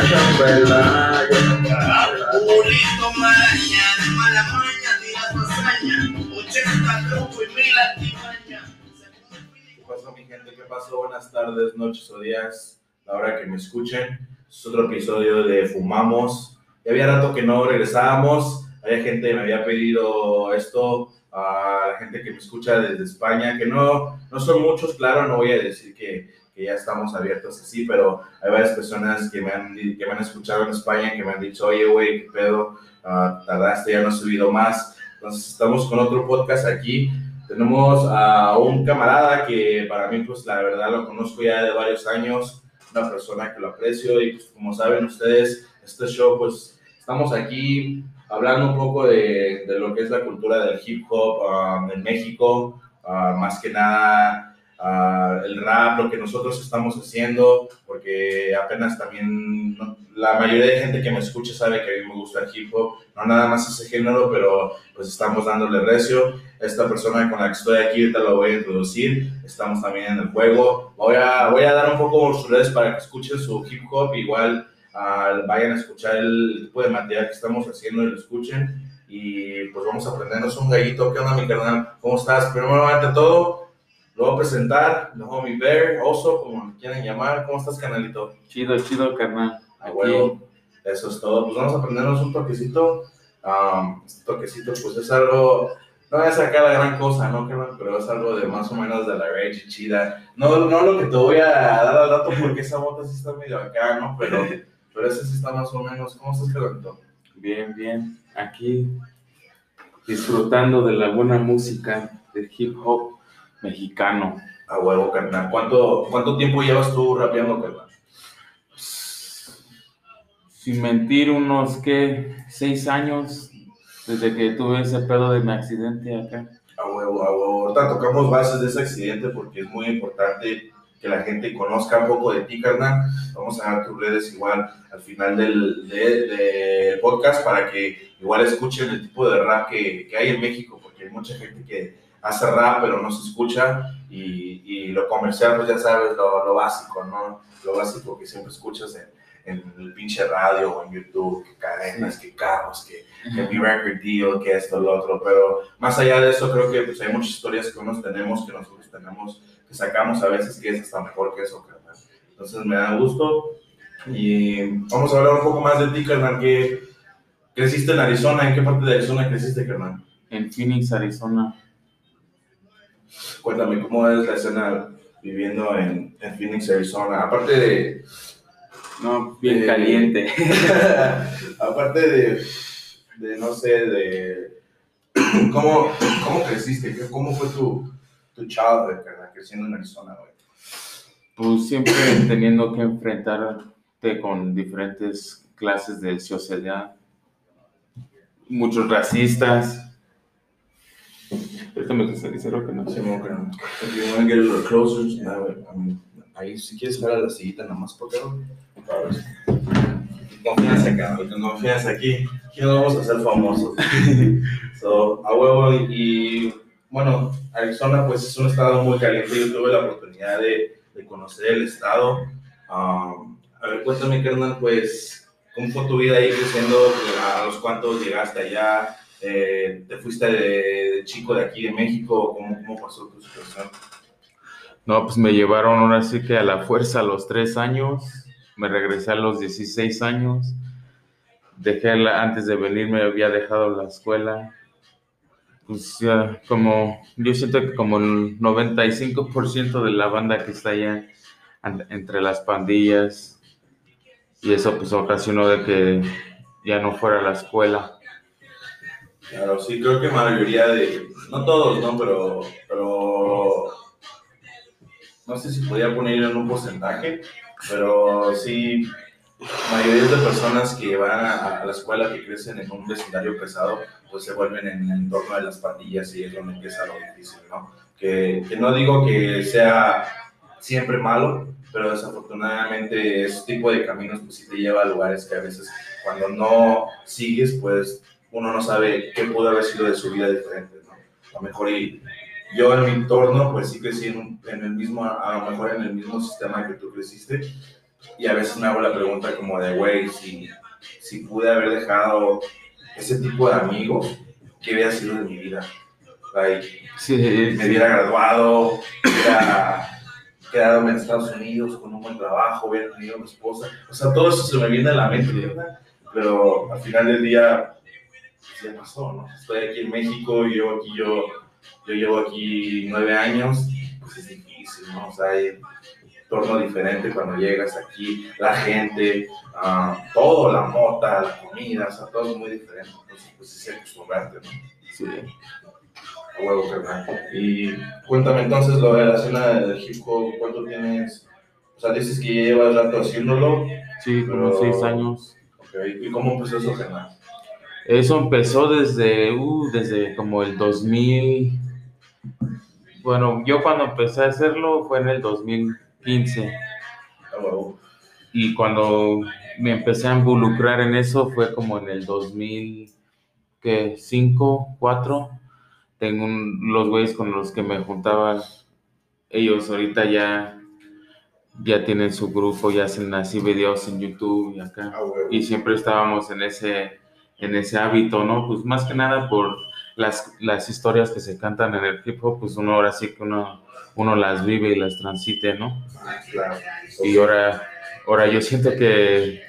chambela, Pulito maña, de mala maña, tira tu hazaña. 80 truco y mil artimañas. ¿Qué pasó, mi gente? ¿Qué pasó? Buenas tardes, noches o días, la hora que me escuchen. Es otro episodio de Fumamos. Ya había rato que no regresábamos. Había gente que me había pedido esto. A la gente que me escucha desde España, que no, no son muchos, claro, no voy a decir que, que ya estamos abiertos así, pero hay varias personas que me han, que me han escuchado en España que me han dicho, oye, güey, qué pedo, Ah, tardaste, ya no has subido más. Entonces estamos con otro podcast aquí. Tenemos a un camarada que para mí, pues la verdad lo conozco ya de varios años, una persona que lo aprecio y pues como saben ustedes, este show, pues estamos aquí hablando un poco de, de lo que es la cultura del hip hop um, en México, ah, más que nada ah, el rap, lo que nosotros estamos haciendo, porque apenas también no- la mayoría de gente que me escucha sabe que a mí me gusta el hip hop, no nada más ese género, pero pues estamos dándole recio. Esta persona con la que estoy aquí ahorita lo voy a introducir, estamos también en el juego. Voy a, voy a dar un poco sus redes para que escuchen su hip hop, igual ah, vayan a escuchar el tipo de material que estamos haciendo y lo escuchen. Y pues vamos a aprendernos un gallito. ¿Qué onda, mi carnal? ¿Cómo estás? Primero, ante todo, lo voy a presentar, el homie Bear, Oso, como lo quieran llamar. ¿Cómo estás, canalito? Chido, chido, carnal. A huevo. Eso es todo. Pues vamos a aprendernos un toquecito. Um, este toquecito, pues es algo. No voy a sacar la gran cosa, ¿no? Pero es algo de más o menos de la rage chida. No, no lo que te voy a dar al dato porque esa bota sí está medio acá, ¿no? Pero, pero ese sí está más o menos. ¿Cómo estás, carnalito? Bien, bien. Aquí disfrutando de la buena música del hip hop mexicano. A huevo, carnal. ¿Cuánto, ¿Cuánto tiempo llevas tú rapeando, carnal? Sin mentir, unos que seis años desde que tuve ese pedo de mi accidente acá. A huevo, a huevo. Ahorita tocamos bases de ese accidente porque es muy importante que la gente conozca un poco de ti, carnal. Vamos a dar tus redes igual al final del de- del podcast para que igual escuchen el tipo de rap que, que hay en México, porque hay mucha gente que hace rap pero no se escucha y, y lo comercial, pues ya sabes, lo, lo básico, ¿no? Lo básico que siempre escuchas en, en el pinche radio o en YouTube, que cadenas, que carros, que, que mi record deal, que esto, lo otro, pero más allá de eso, creo que pues, hay muchas historias que unos tenemos, que nosotros tenemos, que sacamos a veces, que es hasta mejor que eso, carnal. Entonces me da gusto. Y vamos a hablar un poco más de ti, carnal, que creciste en Arizona, ¿en qué parte de Arizona creciste, carnal? En Phoenix, Arizona. Cuéntame, ¿cómo es la escena viviendo en, en Phoenix, Arizona? Aparte de... No, bien caliente. aparte de, de, no sé, de... ¿Cómo, cómo creciste? ¿Qué- ¿Cómo fue tu, tu childhood, creciendo en Arizona, güey? Pues siempre teniendo que enfrentarte con diferentes clases de sociedad. Muchos racistas. Ahorita me lo que no Sí, mo, carnal. If you wanna get a closer, yeah, I mean, ahí si quieres a la sillita nada más, porque Confianza acá, confianza aquí. Aquí no vamos a ser famosos. so, a huevo y, y, bueno, Arizona pues es un estado muy caliente. Yo tuve la oportunidad de, de conocer el estado. Um, a ver, cuéntame, carnal, pues, ¿cómo fue tu vida ahí creciendo? ¿A los cuántos llegaste allá? Eh, ¿Te fuiste de, chico de aquí de México? ¿Cómo, pasó tu situación? No, pues me llevaron ahora sí que a la fuerza a los tres años. Me regresé a los 16 años. Dejé la, antes de venir me había dejado la escuela. Pues como, yo siento que como el 95% de la banda que está allá entre las pandillas. Y eso pues ocasionó de que ya no fuera a la escuela. Claro, sí, creo que mayoría de, no todos, ¿no? Pero, pero, no sé si podía poner en un porcentaje, pero sí, mayoría de personas que van a, la escuela, que crecen en un vecindario pesado, pues se vuelven en el entorno de las pandillas y es donde empieza lo difícil, ¿no? Que, que no digo que sea siempre malo, pero desafortunadamente ese tipo de caminos pues sí te lleva a lugares que a veces cuando no sigues, pues uno no sabe qué pudo haber sido de su vida diferente, ¿no? A lo mejor y yo en mi entorno, pues sí crecí en, un- en el mismo, a lo mejor en el mismo sistema que tú creciste, y a veces me hago la pregunta como de, güey, si, si pude haber dejado ese tipo de amigos, ¿qué hubiera sido de mi vida? Like, Sí, me hubiera graduado, hubiera quedado en Estados Unidos con un buen trabajo, hubiera tenido una esposa. O sea, todo eso se me viene a la mente, ¿verdad? Pero al final del día, pues, ya pasó, ¿no? Estoy aquí en México, yo llevo aquí, yo, yo llevo aquí nueve años, pues es difícil, ¿no? O sea, hay un entorno diferente cuando llegas aquí, la gente, ah, todo, la mota, la comida, o sea, todo es muy diferente. Entonces, pues es acostumbrarte, ¿no? sí. A huevo, carnal. Y cuéntame entonces lo de la escena del hip hop, ¿cuánto tienes? O sea, dices que ya llevas rato haciéndolo. Sí, como Pero- seis años. Ok, ¿Y cómo empezó eso, carnal? Eso empezó desde, uh, desde como el 2000. Bueno, yo cuando empecé a hacerlo fue en el 2015. A huevo. Y cuando me empecé a involucrar en eso fue como en el 2005, 4. Tengo un- los güeyes con los que me juntaba. Ellos ahorita ya, ya tienen su grupo, ya hacen así videos en YouTube y acá. A huevo. y siempre estábamos en ese, en ese hábito, ¿no? Pues más que nada por las, las historias que se cantan en el hip hop, pues uno ahora sí que uno, uno las vive y las transite, ¿no? Y ahora, ahora yo siento que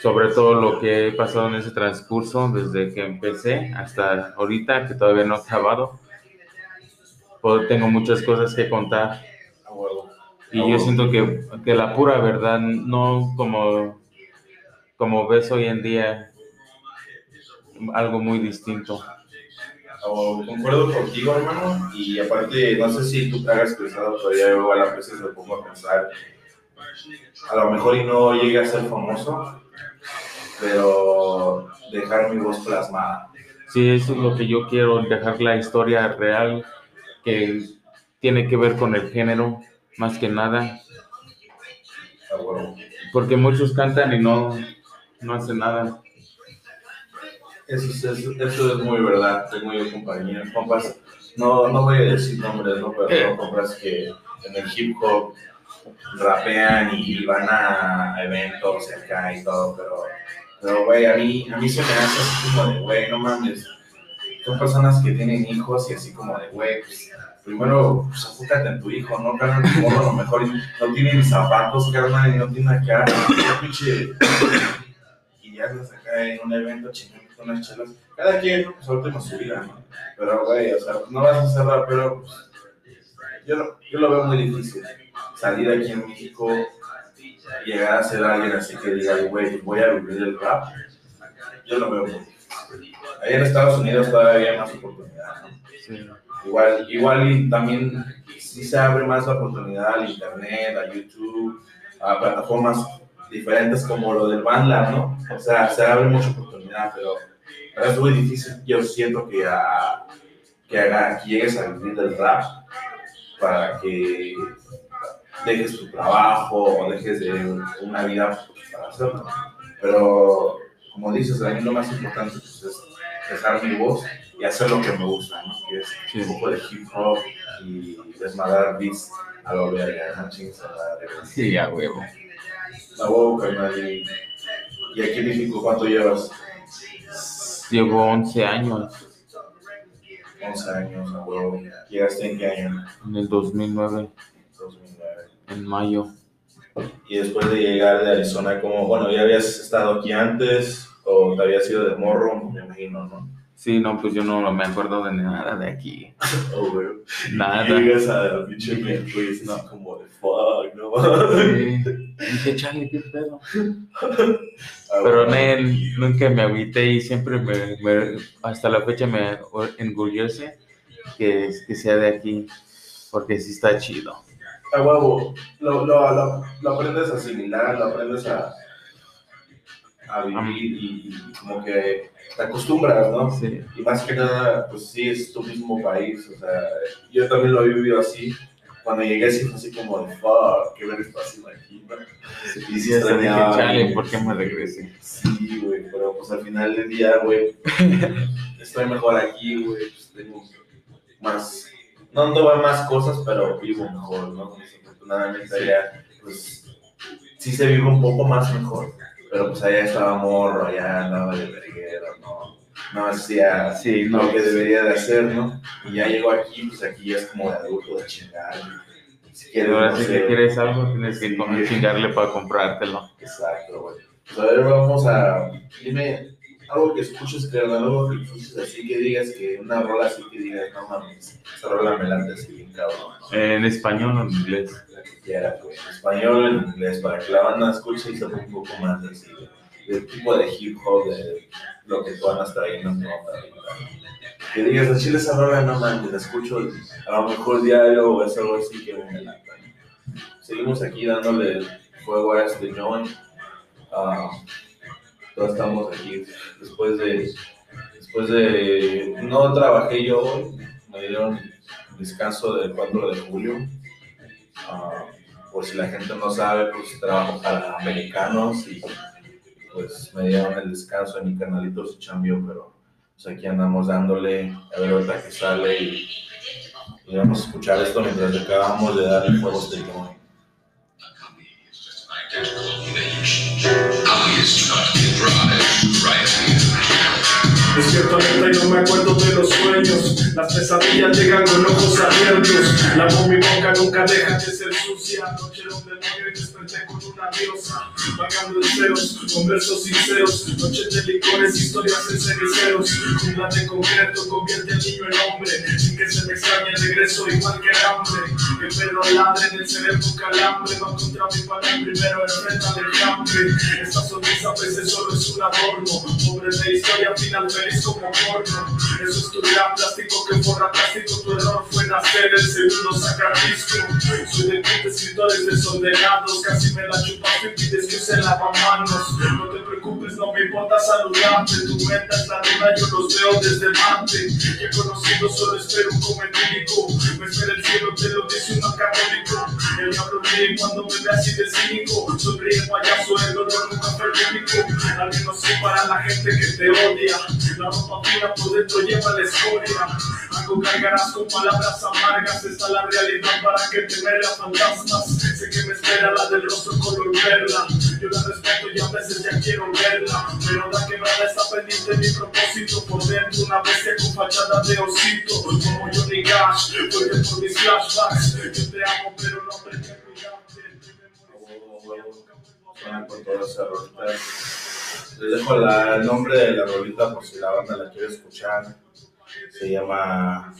sobre todo lo que he pasado en ese transcurso, desde que empecé hasta ahorita, que todavía no he acabado, pues tengo muchas cosas que contar. Y yo siento que, que la pura verdad, no como, como ves hoy en día, algo muy distinto. O concuerdo contigo, hermano, y aparte, no sé si tú te hagas pensado, ya igual a veces me pongo a pensar, a lo mejor y no llegue a ser famoso, pero dejar mi voz plasmada. Sí, eso es lo que yo quiero, dejar la historia real que tiene que ver con el género, más que nada, A huevo. porque muchos cantan y no, no hacen nada. Eso es, eso, eso es muy verdad. Tengo yo compañeros, compas, no, no voy a decir nombres, ¿no? pero compas que en el hip hop rapean y van a eventos acá y todo, pero, pero güey, a mí, a mí se me hace así como de, güey, no mames. Son personas que tienen hijos y así como de, güey, pues, primero, pues en tu hijo, ¿no? Carnal, morro a lo mejor no tiene ni zapatos, carnal, y no tiene acá, pinche y ya acá en un evento chingando con unas chelas. Cada quien, pues ahorita su vida, ¿no? Pero, güey, o sea, no vas a ser rapero, pues. Yo, yo lo veo muy difícil. Salir aquí en México, llegar a ser alguien así que diga, güey, voy a vivir el rap. Yo lo veo muy difícil. Ahí en Estados Unidos todavía hay más oportunidad, ¿no? Sí. Igual, igual y también sí se abre más la oportunidad al internet, a YouTube, a plataformas diferentes como lo del BandLab, ¿no? O sea, se abre mucha oportunidad, pero, pero es muy difícil. Yo siento que, a, que, haga, que llegues a vivir del rap para que dejes tu trabajo o dejes de una vida para hacerlo. Pero, como dices, a mí lo más importante pues, es dejar mi voz y hacer lo que me gusta, ¿no? Que es Sí. un poco de hip hop y desmadrar beats a lo verga, no chingues a la verga. Sí, a huevo. La huevo, carnal. Y aquí en México, ¿cuánto llevas? Llevo 11 años, 11 años, a huevo. ¿Llegaste en qué año? en el 2009, 2009. en mayo. Y después de llegar de Arizona, como, bueno, ya habías estado aquí antes o te habías ido de morro, me imagino, ¿no? Sí, no, pues yo no me acuerdo de nada de aquí. Oh, güey. Nada. Llegas a la pinche y dices, no, como de fuck, no mames. Sí. Dije, chale, qué pedo. Ah, Pero. Nel, nunca me agüité y siempre me, me- hasta la fecha me enorgullece que, que sea de aquí, porque sí está chido. A huevo, lo, lo, lo, lo aprendes a asimilar, lo aprendes a, a vivir y, y como que te acostumbras, ¿no? Sí, Y más que nada, pues sí, es tu mismo país, o sea, yo también lo he vivido así. Cuando llegué sí fue así como de, fuck, qué ver está haciendo aquí, ¿no? Y sí extrañaba, chale. ¿por qué me regresé? Sí, güey, pero pues al final del día, güey, estoy mejor aquí, güey, pues tengo más, no ando a más cosas, pero vivo mejor, ¿no? Desafortunadamente allá, pues, sí se vive un poco más mejor. Pero pues allá estaba morro, allá andaba de verguero, no, no hacía Sí, no. lo que debería de hacer, ¿no? Y ya llego aquí, pues aquí ya es como de adulto, de chingar. Si quieres, Ahora no sí sé, que quieres algo, tienes que Sí. chingarle para comprártelo. Exacto, güey. Pues a ver, vamos a. Dime algo que escuches, que algo que escuches así que digas que una rola así que digas, no mames, esa rola me late así bien cabrón. En español o en inglés. La que quieras, güey. En español o en inglés, para que la banda escuche y sepa un poco más así, de- del tipo de hip hop, de lo que tú andas trayendo ¿no? Que digas, a Chile esa rola, no mames, la escucho a lo mejor diario o es algo así que me lata. Seguimos aquí dándole fuego a este joint. Ah, todos estamos aquí después de después de no trabajé yo hoy me dieron descanso del 4 de julio Ah, por si la gente no sabe pues trabajo para americanos y pues me dieron el descanso en mi canalito se cambió pero pues aquí andamos dándole a ver ahorita que sale y, y vamos a escuchar esto mientras acabamos de darle fuego a Despierto lenta y no me acuerdo de los sueños. Las pesadillas llegan con ojos abiertos. Lavo mi boca, nunca deja de ser sucia. Noche un demonio y desperté con una diosa. Vagando en ceros, con versos sinceros. Noches de licores, historias en ceniceros. Jungla de concreto convierte al niño en hombre. Sin que se me extrañe, regreso igual que el hambre. El perro ladre en el cerebro calambre. Va contra mi padre primero, enfrenta del hambre. Esta sonrisa a veces solo es un adorno. Pobre de historia, final como. Eso es tu gran plástico que forra plástico. Tu error fue nacer, el segundo sacar disco. Soy de de escritores desordenados. Casi me la chupaste y pides que use lavamanos. No te preocupes, no me importa saludarte. Tu meta es la luna, yo los veo desde Marte. Que conocido, solo espero un cometílico. Me espera el cielo, te lo dice un académico. El diablo ríe cuando me ve así de cínico. Sonríe payaso, el dolor nunca fue. Al menos sí para la gente que te odia. La ropa fina por dentro lleva la escoria. Algo cargarás con palabras amargas. Está la realidad para que te vea fantasmas. Sé que me espera la del rostro color perla. Yo la respeto y a veces ya quiero verla. Pero la quebrada está pendiente de mi propósito. Por dentro una bestia con fachada de osito. Como Johnny Cash, fuerte por mis flashbacks. Yo te amo, pero no aprendí a cuidarte. Con todas esas rolitas. Les dejo la- el nombre de la rolita por si la banda la quiere escuchar. Se llama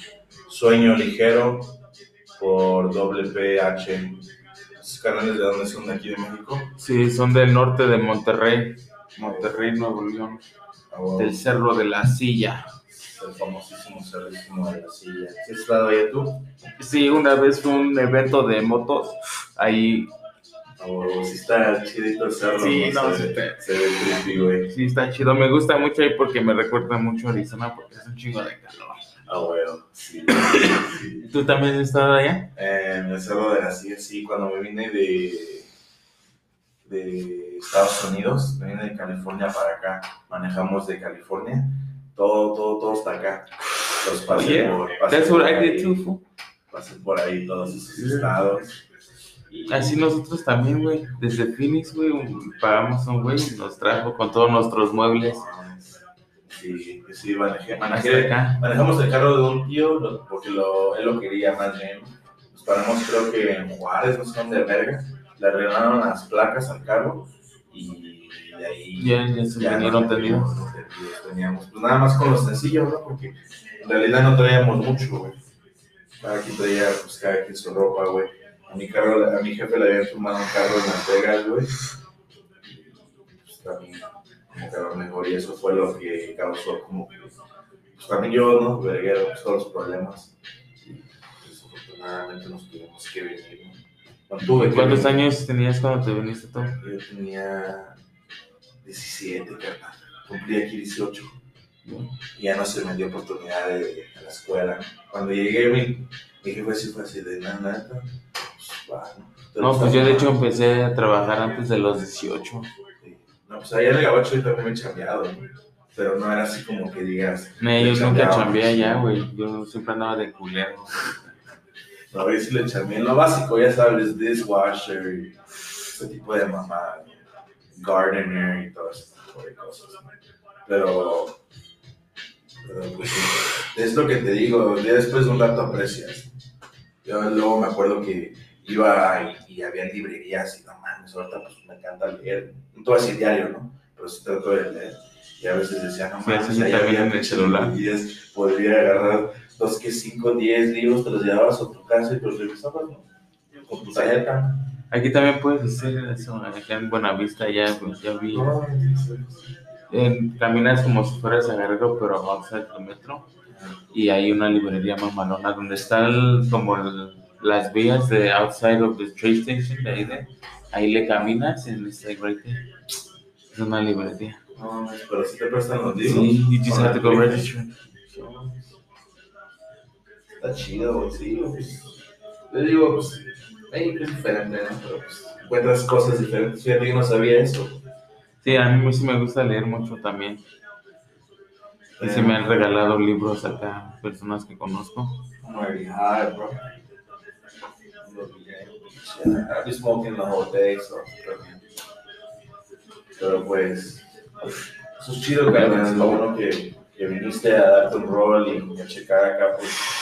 Sueño Ligero por WPH. ¿Esos canales de dónde son de aquí de México? Sí, son del norte de Monterrey. Monterrey, Nuevo León. Bueno, Del Cerro de la Silla. El famosísimo cerrísimo de la silla. ¿Sí has estado ahí tú? Sí, una vez fue un evento de motos. Ahí Ah, bueno, sí está chidito el cerro. Sí, no, se, ve- se ve creepy, güey. sí está chido. Me gusta mucho ahí porque me recuerda mucho a Arizona porque es un chingo de calor. Ah, bueno, sí. sí. ¿Tú también has estado allá? En el cerro de la silla, sí, cuando me vine de, de Estados Unidos, me vine de California para acá, manejamos de California, todo, todo, todo está acá. Los pasé Oye, por, pasé That's por what I ahí, did too, fool. por ahí todos esos estados. Y- Así nosotros también, güey. Desde Phoenix, güey, un- pagamos a un güey y nos trajo con todos nuestros muebles Sí, sí, manejé, manejé, acá. manejamos el carro de un tío porque lo, él lo quería más bien. Nos paramos creo que en Juárez, no sé dónde verga. Le arreglaron las placas al carro y de ahí Ya, ya se ya vinieron teníamos, teníamos, pues nada más con los sencillos, ¿no? Porque en realidad no traíamos mucho, güey. Cada quien traía, pues cada quien su ropa, güey. A mi carro, a mi jefe le habían tomado un carro en Las Vegas, güey. Pues también como que a lo mejor y eso fue lo que causó como pues también yo, ¿no? Verguero, pues, todos los problemas. Y desafortunadamente nos tuvimos que venir, ¿no? Tuve ¿Cuántos años tenías cuando te viniste tú? Yo tenía 17, carnal. Cumplí aquí 18. Y ya no se me dio oportunidad de ir a la escuela. Cuando llegué, mi, mi jefe sí fue así de nada, nada. Pues, va, ¿no? No, pues yo de hecho empecé a trabajar antes de los 18. Sí. No, pues allá en el gabacho yo también me he chambeado, ¿no? Pero no era así como que digas. No, yo nunca chambeé allá, güey. Yo siempre andaba de culero. A ver si le lo básico, ya sabes, dishwasher, ese tipo de mamá, gardener y todo ese tipo de cosas. Pero, pero pues, es lo que te digo, ya después de un rato aprecias. Yo luego me acuerdo que iba y, y había librerías y no mames, ahorita pues me encanta leer, no todo así diario, ¿no? Pero sí trato de leer. Y a veces decía, no Sí, mames, así ahí también había en el celular. 10, podría agarrar dos que 5, 10 libros, te los llevabas a tu casa y los revisabas, ¿no? Con tu tarjeta. Aquí también puedes hacer eso, acá en Buenavista ya, pues, ya vi. En- caminas como si fueras a Guerrero, pero outside del metro. Y hay una librería mamalona donde están como el- las vías de outside of the train station, de ahí, de, ahí le caminas en right there. Es una librería. no, pero si te prestan los libros. Sí, you just have to go register. Está chido, güey, sí, pues. Yo digo, pues, México es diferente, ¿no? Pero pues encuentras cosas diferentes. Fíjate, yo no sabía eso. Sí, a mí sí me gusta leer mucho también. Y sí me han regalado libros acá, personas que conozco. Already high, bro. Yeah, I've been smoking the whole day, so. Pero pues, eso es chido, carnal. Lo bueno que, que viniste a darte un rol y a checar acá, pues.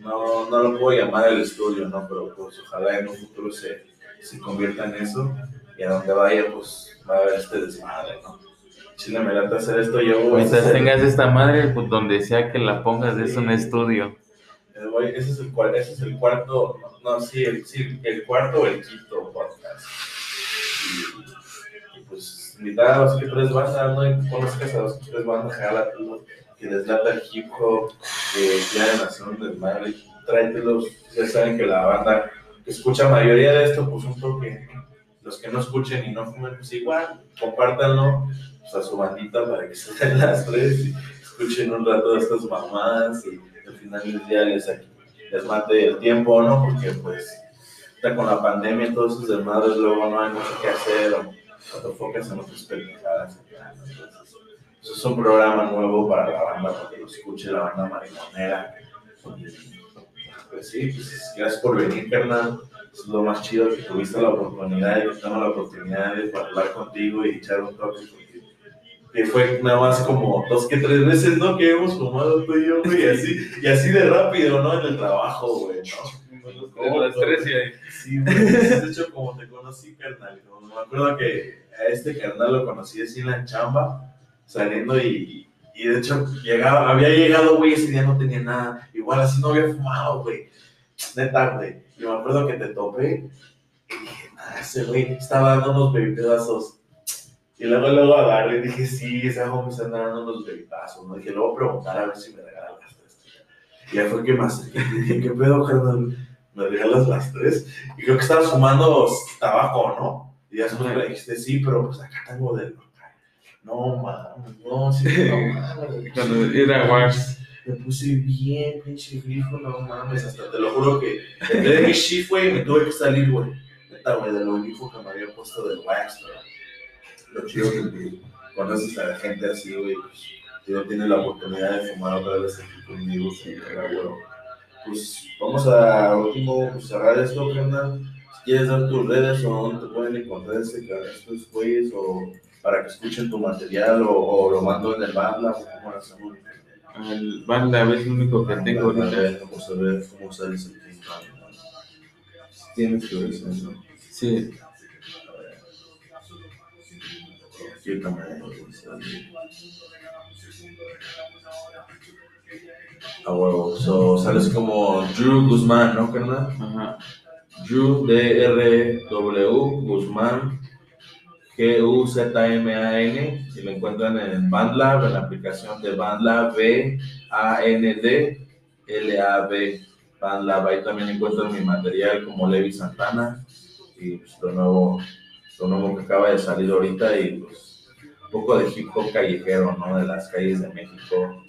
No, no lo puedo llamar el estudio, ¿no? Pero pues ojalá en un futuro se, se convierta en eso. Y a donde vaya, pues va a haber este desmadre, ¿no? Chile me late hacer esto, yo voy Mientras hacer- tengas esta madre, pues donde sea que la pongas, es un estudio. Güey, Ese es el, cuar- ese es el cuarto, no, sí, el, sí, el cuarto o el quinto podcast. Y, y, pues invitar a los que tres bandas, ¿no? Conozcas a los que tres bandas, jala que les lata el hip hop, que quieran hacer un desmadre, tráetelos. Ya saben que la banda que escucha mayoría de esto, pues un toque. Los que no escuchen y no fumen, pues igual, compártanlo pues, a su bandita para que se den las tres y escuchen un rato de estas mamadas y al final del día les, les mate el tiempo, ¿no? Porque pues está con la pandemia y todos esos desmadres, luego no hay mucho que hacer o, te enfocas en otras pendejadas. Entonces, eso es un programa nuevo para la banda, para que lo escuche la banda marimonera. Y, Pues sí, pues gracias por venir, carnal. Es lo más chido que tuviste la oportunidad y tengo la oportunidad de hablar contigo y echar un toque. porque- Que fue nada más como dos que tres veces, ¿no? Que hemos fumado tú y yo, güey, y así, y así de rápido, ¿no? En el trabajo, güey, ¿no? Las tres y ahí. Sí, güey, de hecho, como te conocí, carnal, como me acuerdo que a este carnal lo conocí así en la chamba, saliendo y, y de hecho llegaba, había llegado, güey, ese día no tenía nada, igual así no había fumado, güey, neta, güey, y me acuerdo que te topé y dije, nada, ese güey estaba dando unos bebidazos. Y luego, luego agarré y dije, sí, ese hombre me está dando unos bebidazos, ¿no? Dije, luego preguntar a ver si me regalan las tres. Y ya fue que y dije, ¿qué pedo, carnal? ¿Me regalas las tres? Y creo que estabas fumando tabaco, ¿no? Y ya después me dijiste, sí, pero pues acá tengo local. No, mames, no, sí, no mames. Cuando era wax. Me puse bien, pinche grifo, no mames, hasta te lo juro que entré de mi shift, güey, me tuve que salir, güey. Neta, güey, de lo grifo que me había puesto del wax, güey. Lo chido que conoces a la gente así, güey, pues, que no tiene la oportunidad de fumar otra vez aquí conmigo, era, güey. Pues vamos a último pues, cerrar esto, carnal. Si quieres dar tus redes o dónde te pueden encontrar este, estos güeyes o para que escuchen tu material o, o lo mando en el banda o cómo lo hacemos. El banda es lo único que tengo ahorita. Vamos a ver cómo sale ese tiempo. Tienes tu eso, ¿no? Sí. Aquí también. A huevo. So, sales como Drew Guzmán, ¿no, carnal? Ajá. Drew D-R-W Guzmán G-U-Z-M-A-N y lo encuentran en BandLab, en la aplicación de BandLab B-A-N-D-L-A-B BandLab, ahí también encuentran mi material como Levi Santana y pues, lo nuevo lo nuevo que acaba de salir ahorita y pues un poco de hip hop callejero, ¿no? De las calles de México,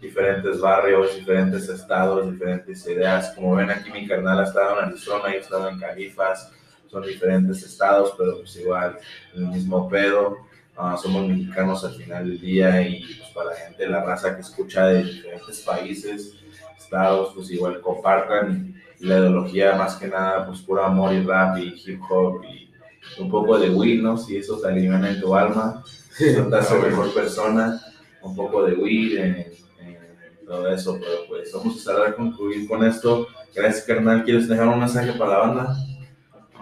diferentes barrios, diferentes estados, diferentes ideas. Como ven aquí mi carnal ha estado en Arizona, he estado en Califas, son diferentes estados, pero pues igual el mismo pedo. Ah, somos mexicanos al final del día y pues para la gente, la raza que escucha de diferentes países, estados, pues igual compartan la ideología más que nada, pues puro amor y rap y hip hop y un poco de weed, ¿no? Si eso te alimenta en tu alma, eso te hace mejor persona, un poco de weed en, en todo eso, pero pues vamos a concluir con esto. Gracias, carnal. ¿Quieres dejar un mensaje para la banda?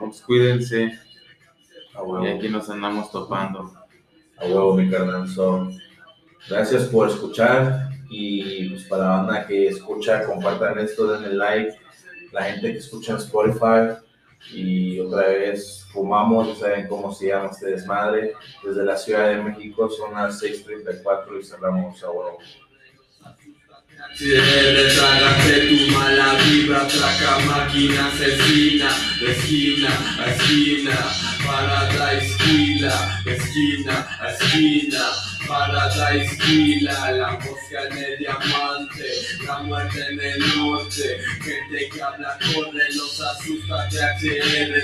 Pues cuídense. Y aquí nos andamos topando. A huevo, mi carnal. So, gracias por escuchar y pues para la banda que escucha, compartan esto, denle like. La gente que escucha en Spotify y otra vez fumamos, ya saben cómo se llama este desmadre. Desde la Ciudad de México son las 6:34 y cerramos a huevo. Si le tragaste tu mala vibra, traca máquina asesina, esquina esquina, Paradise Killa, de esquina esquina, Paradise Killa, la mosca en el diamante, la muerte en el norte, gente que habla corre, los asusta de HR.